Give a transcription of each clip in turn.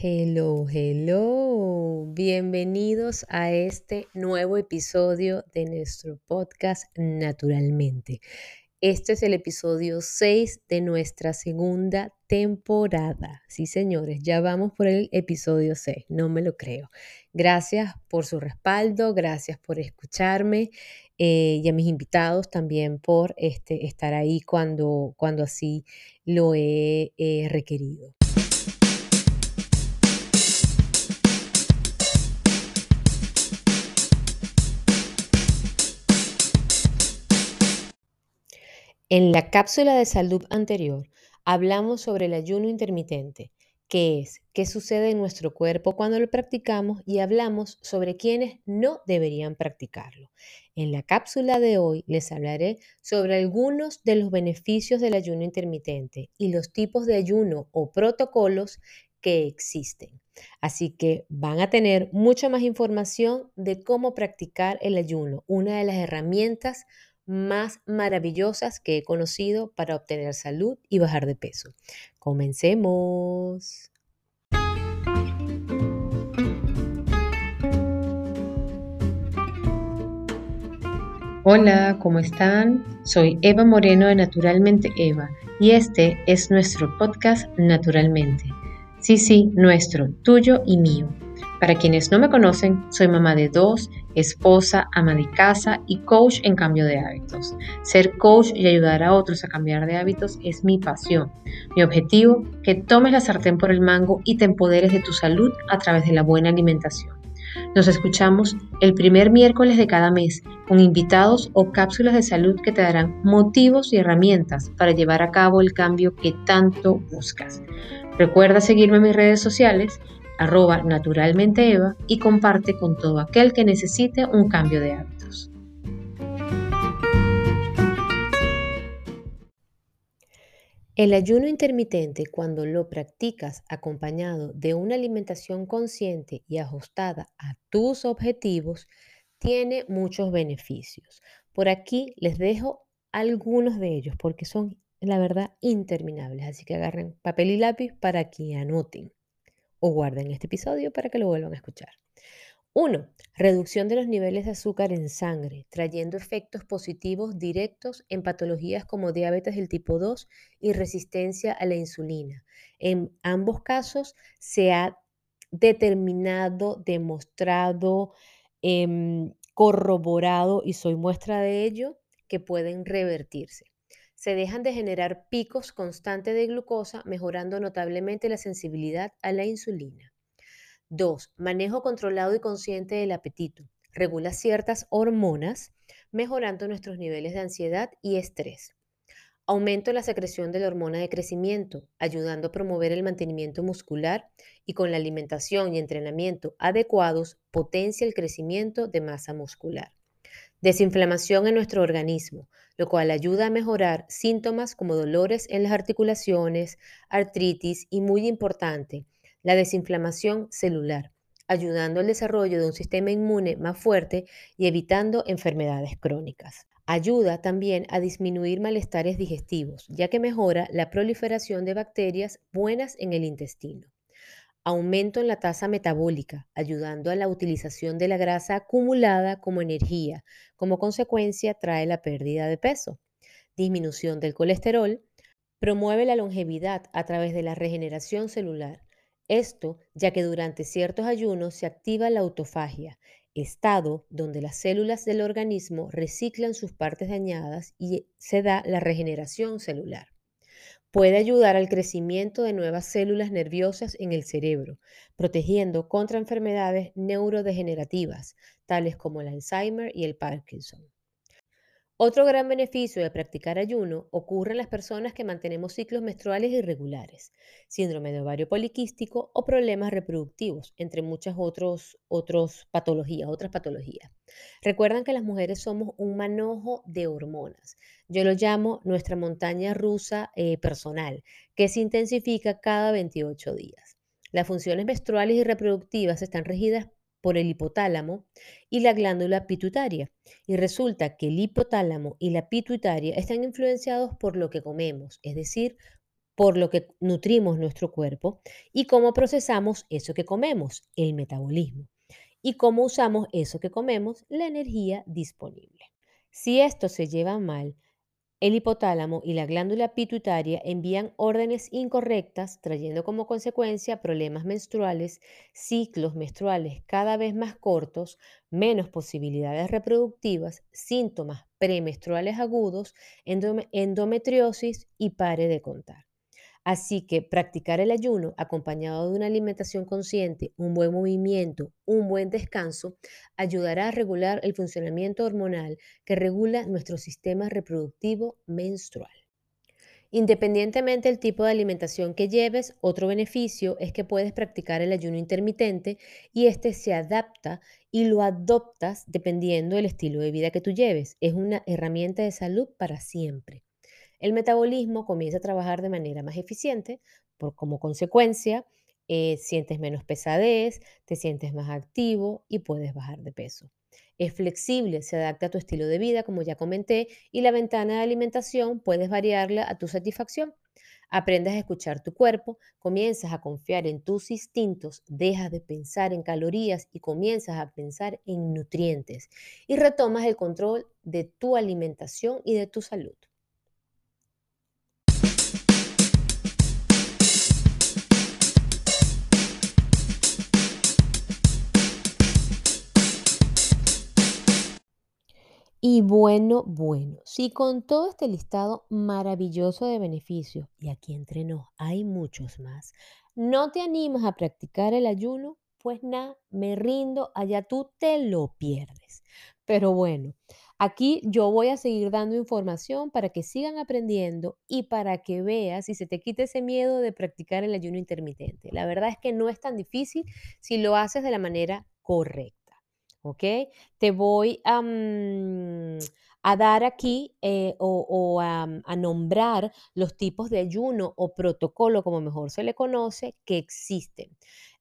Hello, hello. Bienvenidos a este nuevo episodio de nuestro podcast Naturalmente. Este es el episodio 6 de nuestra segunda temporada. Sí, señores, ya vamos por el episodio 6, no me lo creo. Gracias por su respaldo, gracias por escucharme eh, y a mis invitados también por este, estar ahí cuando, cuando así lo he requerido. En la cápsula de salud anterior hablamos sobre el ayuno intermitente, qué es, qué sucede en nuestro cuerpo cuando lo practicamos y hablamos sobre quienes no deberían practicarlo. En la cápsula de hoy les hablaré sobre algunos de los beneficios del ayuno intermitente y los tipos de ayuno o protocolos que existen. Así que van a tener mucha más información de cómo practicar el ayuno, una de las herramientas más maravillosas que he conocido para obtener salud y bajar de peso. Comencemos. Hola, ¿cómo están? Soy Eva Moreno de Naturalmente Eva y este es nuestro podcast Naturalmente. Sí, sí, nuestro, tuyo y mío para quienes no me conocen, soy mamá de dos, esposa, ama de casa y coach en cambio de hábitos. Ser coach y ayudar a otros a cambiar de hábitos es mi pasión. Mi objetivo, que tomes la sartén por el mango y te empoderes de tu salud a través de la buena alimentación. Nos escuchamos el primer miércoles de cada mes con invitados o cápsulas de salud que te darán motivos y herramientas para llevar a cabo el cambio que tanto buscas. Recuerda seguirme en mis redes sociales arroba naturalmente Eva y comparte con todo aquel que necesite un cambio de hábitos. El ayuno intermitente, cuando lo practicas acompañado de una alimentación consciente y ajustada a tus objetivos, tiene muchos beneficios. Por aquí les dejo algunos de ellos porque son, la verdad, interminables. Así que agarren papel y lápiz para que anoten o guarden este episodio para que lo vuelvan a escuchar. 1. Reducción de los niveles de azúcar en sangre, trayendo efectos positivos directos en patologías como diabetes del tipo 2 y resistencia a la insulina. En ambos casos se ha determinado, demostrado, em, corroborado, y soy muestra de ello, que pueden revertirse se dejan de generar picos constantes de glucosa, mejorando notablemente la sensibilidad a la insulina. 2. Manejo controlado y consciente del apetito. Regula ciertas hormonas, mejorando nuestros niveles de ansiedad y estrés. Aumento la secreción de la hormona de crecimiento, ayudando a promover el mantenimiento muscular y con la alimentación y entrenamiento adecuados potencia el crecimiento de masa muscular. Desinflamación en nuestro organismo, lo cual ayuda a mejorar síntomas como dolores en las articulaciones, artritis y, muy importante, la desinflamación celular, ayudando al desarrollo de un sistema inmune más fuerte y evitando enfermedades crónicas. Ayuda también a disminuir malestares digestivos, ya que mejora la proliferación de bacterias buenas en el intestino aumento en la tasa metabólica, ayudando a la utilización de la grasa acumulada como energía. Como consecuencia, trae la pérdida de peso. Disminución del colesterol. Promueve la longevidad a través de la regeneración celular. Esto ya que durante ciertos ayunos se activa la autofagia, estado donde las células del organismo reciclan sus partes dañadas y se da la regeneración celular. Puede ayudar al crecimiento de nuevas células nerviosas en el cerebro, protegiendo contra enfermedades neurodegenerativas, tales como el Alzheimer y el Parkinson. Otro gran beneficio de practicar ayuno ocurre en las personas que mantenemos ciclos menstruales irregulares, síndrome de ovario poliquístico o problemas reproductivos, entre muchas otros, otros patologías, otras patologías. Recuerdan que las mujeres somos un manojo de hormonas. Yo lo llamo nuestra montaña rusa eh, personal, que se intensifica cada 28 días. Las funciones menstruales y reproductivas están regidas por el hipotálamo y la glándula pituitaria. Y resulta que el hipotálamo y la pituitaria están influenciados por lo que comemos, es decir, por lo que nutrimos nuestro cuerpo y cómo procesamos eso que comemos, el metabolismo, y cómo usamos eso que comemos, la energía disponible. Si esto se lleva mal, el hipotálamo y la glándula pituitaria envían órdenes incorrectas, trayendo como consecuencia problemas menstruales, ciclos menstruales cada vez más cortos, menos posibilidades reproductivas, síntomas premenstruales agudos, endometriosis y pare de contar. Así que practicar el ayuno acompañado de una alimentación consciente, un buen movimiento, un buen descanso, ayudará a regular el funcionamiento hormonal que regula nuestro sistema reproductivo menstrual. Independientemente del tipo de alimentación que lleves, otro beneficio es que puedes practicar el ayuno intermitente y este se adapta y lo adoptas dependiendo del estilo de vida que tú lleves. Es una herramienta de salud para siempre el metabolismo comienza a trabajar de manera más eficiente, por, como consecuencia, eh, sientes menos pesadez, te sientes más activo y puedes bajar de peso. Es flexible, se adapta a tu estilo de vida, como ya comenté, y la ventana de alimentación puedes variarla a tu satisfacción. Aprendes a escuchar tu cuerpo, comienzas a confiar en tus instintos, dejas de pensar en calorías y comienzas a pensar en nutrientes y retomas el control de tu alimentación y de tu salud. Y bueno, bueno, si con todo este listado maravilloso de beneficios, y aquí entre nos hay muchos más, no te animas a practicar el ayuno, pues nada, me rindo, allá tú te lo pierdes. Pero bueno, aquí yo voy a seguir dando información para que sigan aprendiendo y para que veas y se te quite ese miedo de practicar el ayuno intermitente. La verdad es que no es tan difícil si lo haces de la manera correcta. ¿Ok? Te voy a, mm, dar aquí eh, o, mm, a, nombrar los tipos de ayuno o protocolo, como mejor se le conoce, que existen.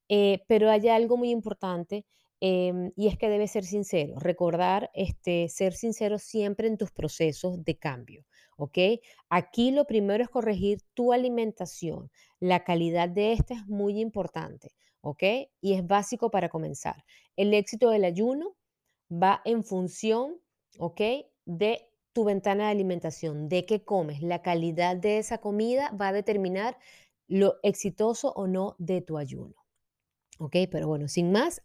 Eh, pero hay algo muy importante em, y es que debes ser sincero, recordar este, ser sincero siempre en tus procesos de cambio. ¿ok? Aquí lo primero es corregir tu alimentación. La calidad de esta es muy importante. ¿Ok? Y es básico para comenzar. El éxito del ayuno va en función, ¿ok? De tu ventana de alimentación, de qué comes. La calidad de esa comida va a determinar lo exitoso o no de tu ayuno. ¿Ok? Pero bueno, sin más,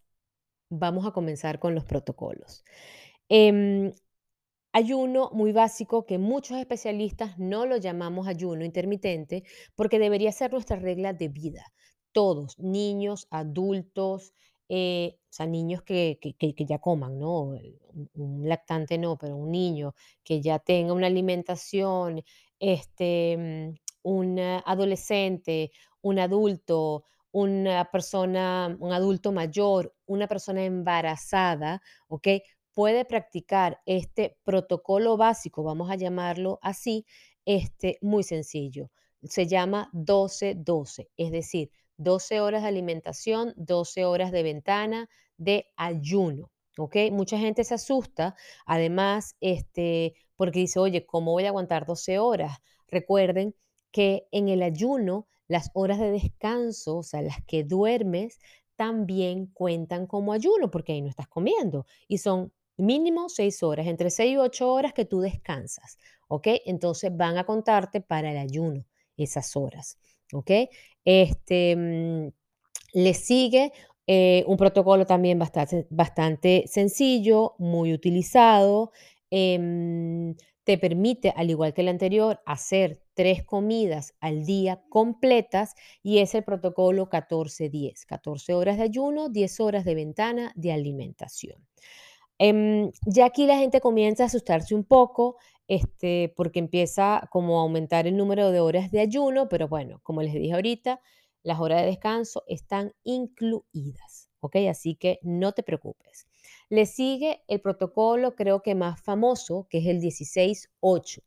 vamos a comenzar con los protocolos. Em, ayuno muy básico que muchos especialistas no lo llamamos ayuno intermitente porque debería ser nuestra regla de vida todos, niños, adultos, eh, o sea, niños que, ya coman, ¿no? Un, lactante no, pero un niño que ya tenga una alimentación, este, mm, un adolescente, un adulto, una persona, un adulto mayor, una persona embarazada, ¿ok? Puede practicar este protocolo básico, vamos a llamarlo así, este, muy sencillo. Se llama 12-12, es decir, 12 horas de alimentación, 12 horas de ventana de ayuno. ¿Ok? Mucha gente se asusta, además, este, porque dice, oye, ¿cómo voy a aguantar 12 horas? Recuerden que en el ayuno, las horas de descanso, o sea, las que duermes, también cuentan como ayuno, porque ahí no estás comiendo. Y son mínimo 6 horas, entre 6 y 8 horas que tú descansas. ¿Ok? Entonces van a contarte para el ayuno esas horas. ¿Ok? Este, le sigue eh, un protocolo también bastante, bastante sencillo, muy utilizado. Em, te permite, al igual que el anterior, hacer tres comidas al día completas y es el protocolo 14-10. 14 horas de ayuno, 10 horas de ventana de alimentación. Em, ya aquí la gente comienza a asustarse un poco este, porque empieza como a aumentar el número de horas de ayuno, pero bueno, como les dije ahorita, las horas de descanso están incluidas, ¿ok? Así que no te preocupes. Le sigue el protocolo, creo que más famoso, que es el 16-8,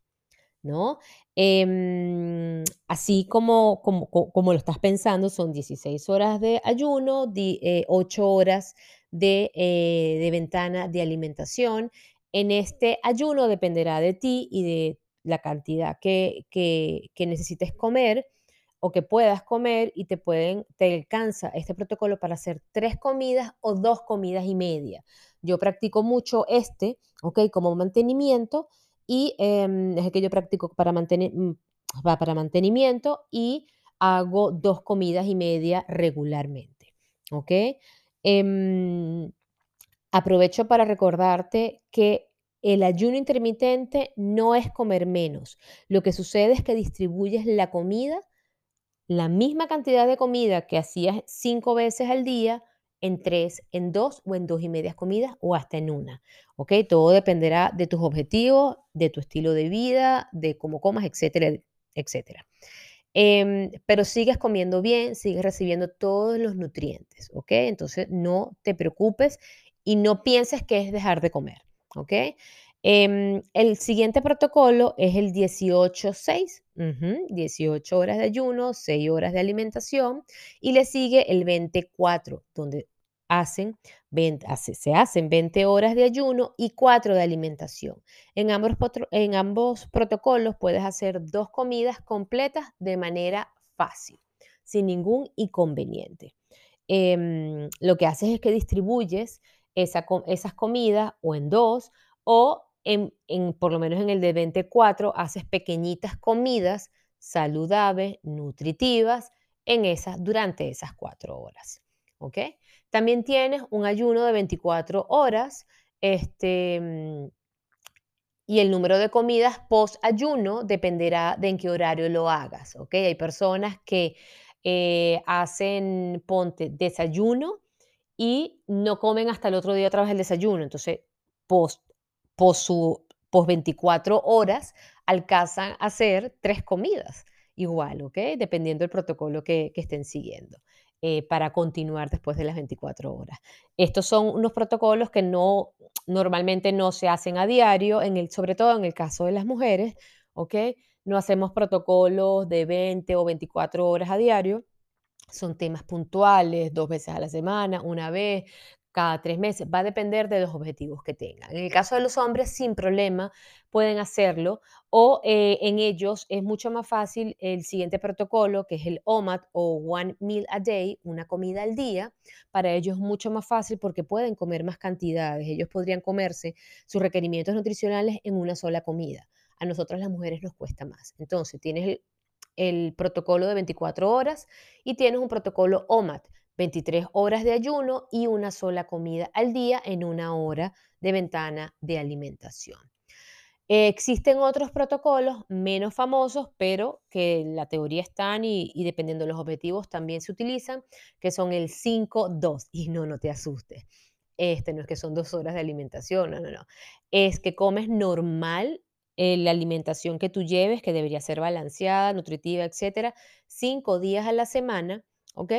¿no? Em, así como, como, como, lo estás pensando, son 16 horas de ayuno, 8 eh, horas de, eh, de ventana de alimentación en este ayuno dependerá de ti y de la cantidad que, necesites comer, o que puedas comer y te pueden, te alcanza este protocolo para hacer tres comidas o dos comidas y media. Yo practico mucho este, ¿ok? Como mantenimiento y em, es el que yo practico para, mantener, mm, para mantenimiento y hago dos comidas y media regularmente, ¿ok? Em, aprovecho para recordarte que el ayuno intermitente no es comer menos. Lo que sucede es que distribuyes la comida, la misma cantidad de comida que hacías cinco veces al día, en tres, en dos o en dos y medias comidas o hasta en una. ¿Ok? Todo dependerá de tus objetivos, de tu estilo de vida, de cómo comas, etcétera, etcétera. Em, pero sigues comiendo bien, sigues recibiendo todos los nutrientes, ¿ok? Entonces no te preocupes y no pienses que es dejar de comer. ¿ok? Em, el siguiente protocolo es el 18-6, 18 horas de ayuno, 6 horas de alimentación, y le sigue el 24, donde hacen se hacen 20 horas de ayuno y 4 de alimentación. En ambos, en ambos protocolos puedes hacer dos comidas completas de manera fácil, sin ningún inconveniente. Em, lo que haces es que distribuyes esas comidas o en dos o en, por lo menos en el de 24 haces pequeñitas comidas saludables, nutritivas en esas, durante esas cuatro horas. ¿Ok? También tienes un ayuno de 24 horas este, mm, y el número de comidas post ayuno dependerá de en qué horario lo hagas. ¿Ok? Hay personas que eh, hacen, ponte, desayuno y no comen hasta el otro día otra vez el desayuno. Entonces, post, post, su, post 24 horas alcanzan a hacer tres comidas igual, ¿ok? Dependiendo del protocolo que, estén siguiendo. Eh, para continuar después de las 24 horas. Estos son unos protocolos que no normalmente no se hacen a diario, en el, sobre todo en el caso de las mujeres, ¿ok? No hacemos protocolos de 20 o 24 horas a diario, son temas puntuales, dos veces a la semana, una vez, cada tres meses. Va a depender de los objetivos que tengan. En el caso de los hombres, sin problema, pueden hacerlo o eh, en ellos es mucho más fácil el siguiente protocolo, que es el OMAD o One Meal a Day, una comida al día. Para ellos es mucho más fácil porque pueden comer más cantidades. Ellos podrían comerse sus requerimientos nutricionales en una sola comida. A nosotras las mujeres nos cuesta más. Entonces, tienes el el protocolo de 24 horas y tienes un protocolo OMAT, 23 horas de ayuno y una sola comida al día en una hora de ventana de alimentación. existen otros protocolos menos famosos, pero que en la teoría están y, y, dependiendo de los objetivos también se utilizan, que son el 5-2. Y no, no te asustes. Este no es que son dos horas de alimentación, no, no, no. Es que comes normal eh, la alimentación que tú lleves, que debería ser balanceada, nutritiva, etcétera, cinco días a la semana, ¿ok?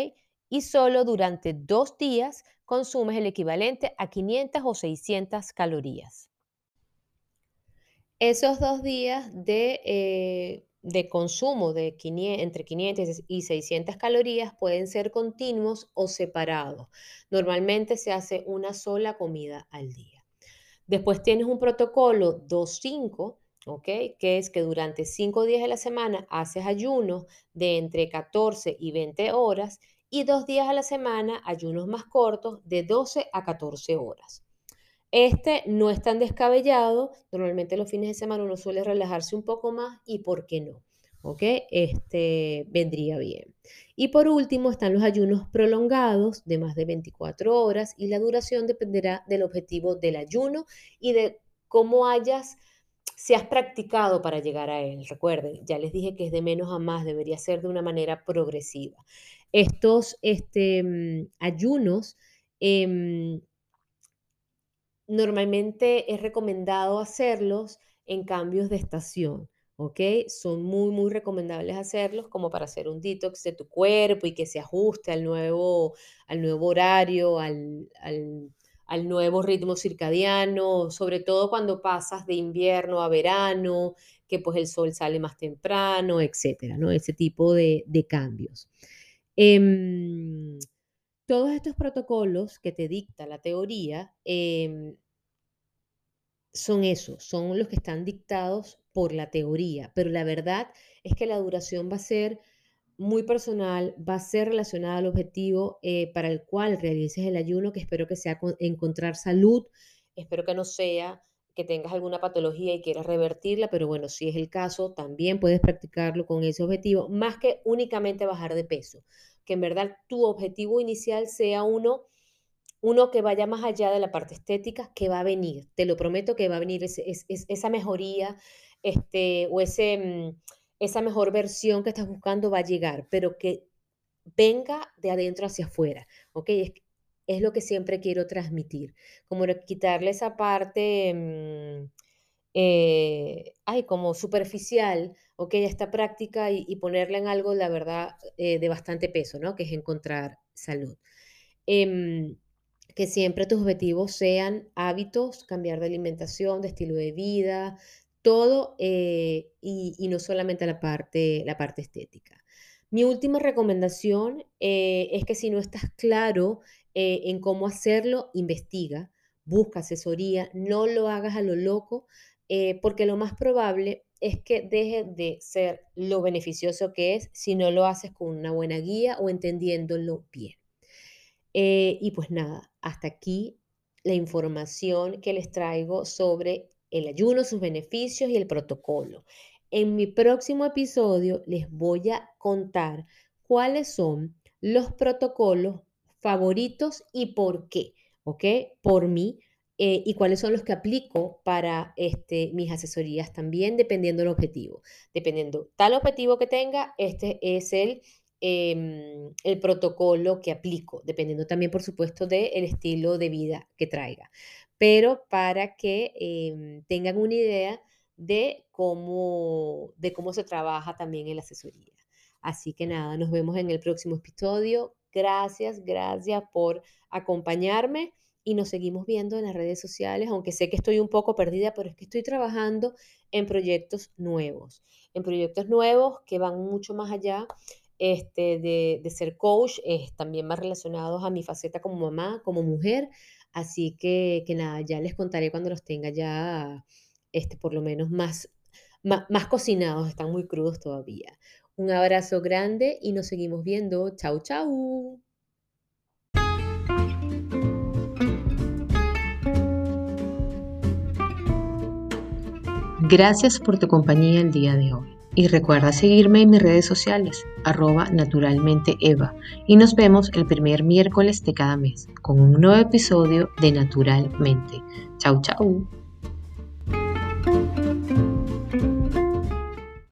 Y solo durante dos días consumes el equivalente a 500 o 600 calorías. Esos dos días de, eh, de consumo de entre 500 y 600 calorías pueden ser continuos o separados. Normalmente se hace una sola comida al día. Después tienes un protocolo 2.5 ¿ok? Que es que durante cinco días de la semana haces ayunos de entre 14 y 20 horas y dos días a la semana ayunos más cortos de 12 a 14 horas. Este no es tan descabellado, normalmente los fines de semana uno suele relajarse un poco más y ¿por qué no? ¿Ok? Este vendría bien. Y por último están los ayunos prolongados de más de 24 horas y la duración dependerá del objetivo del ayuno y de cómo hayas si has practicado para llegar a él. Recuerden, ya les dije que es de menos a más, debería ser de una manera progresiva. Estos este, mm, ayunos em, normalmente es recomendado hacerlos en cambios de estación. ¿ok? Son muy, muy recomendables hacerlos como para hacer un detox de tu cuerpo y que se ajuste al nuevo, al nuevo horario, al, al al nuevo ritmo circadiano, sobre todo cuando pasas de invierno a verano, que pues el sol sale más temprano, etcétera, ¿no? Ese tipo de, cambios. Em, todos estos protocolos que te dicta la teoría em, son esos, son los que están dictados por la teoría, pero la verdad es que la duración va a ser muy personal, va a ser relacionada al objetivo eh, para el cual realices el ayuno, que espero que sea encontrar salud, espero que no sea que tengas alguna patología y quieras revertirla, pero bueno, si es el caso, también puedes practicarlo con ese objetivo, más que únicamente bajar de peso, que en verdad tu objetivo inicial sea uno, uno que vaya más allá de la parte estética, que va a venir, te lo prometo que va a venir esa mejoría este, o ese, mm, esa mejor versión que estás buscando va a llegar, pero que venga de adentro hacia afuera, ¿ok? es lo que siempre quiero transmitir, como quitarle esa parte, mm, eh, ay, como superficial, ok, esta práctica y, ponerla en algo, la verdad, eh, de bastante peso, ¿no? Que es encontrar salud. Em, que siempre tus objetivos sean hábitos, cambiar de alimentación, de estilo de vida, todo eh, y, no solamente la parte, la parte estética. Mi última recomendación es que si no estás claro eh, en cómo hacerlo, investiga, busca asesoría, no lo hagas a lo loco, eh, porque lo más probable es que deje de ser lo beneficioso que es si no lo haces con una buena guía o entendiéndolo bien. Eh, y pues nada, hasta aquí la información que les traigo sobre el ayuno, sus beneficios y el protocolo. En mi próximo episodio les voy a contar cuáles son los protocolos favoritos y por qué, ¿ok? Por mí. Eh, y cuáles son los que aplico para este, mis asesorías también, dependiendo del objetivo. Dependiendo tal objetivo que tenga, este es el, em, el protocolo que aplico, dependiendo también, por supuesto, del estilo de vida que traiga. Pero para que em, tengan una idea de cómo, de cómo se trabaja también en la asesoría. Así que nada, nos vemos en el próximo episodio. Gracias, gracias por acompañarme y nos seguimos viendo en las redes sociales, aunque sé que estoy un poco perdida, pero es que estoy trabajando en proyectos nuevos, en proyectos nuevos que van mucho más allá este, de, ser coach, también más relacionados a mi faceta como mamá, como mujer. Así que, nada, ya les contaré cuando los tenga ya, este, por lo menos más, más, más cocinados, están muy crudos todavía. Un abrazo grande y nos seguimos viendo. Chau, chau. Gracias por tu compañía el día de hoy. Y recuerda seguirme en mis redes sociales, arroba naturalmente Eva. Y nos vemos el primer miércoles de cada mes con un nuevo episodio de Naturalmente. Chau, chau.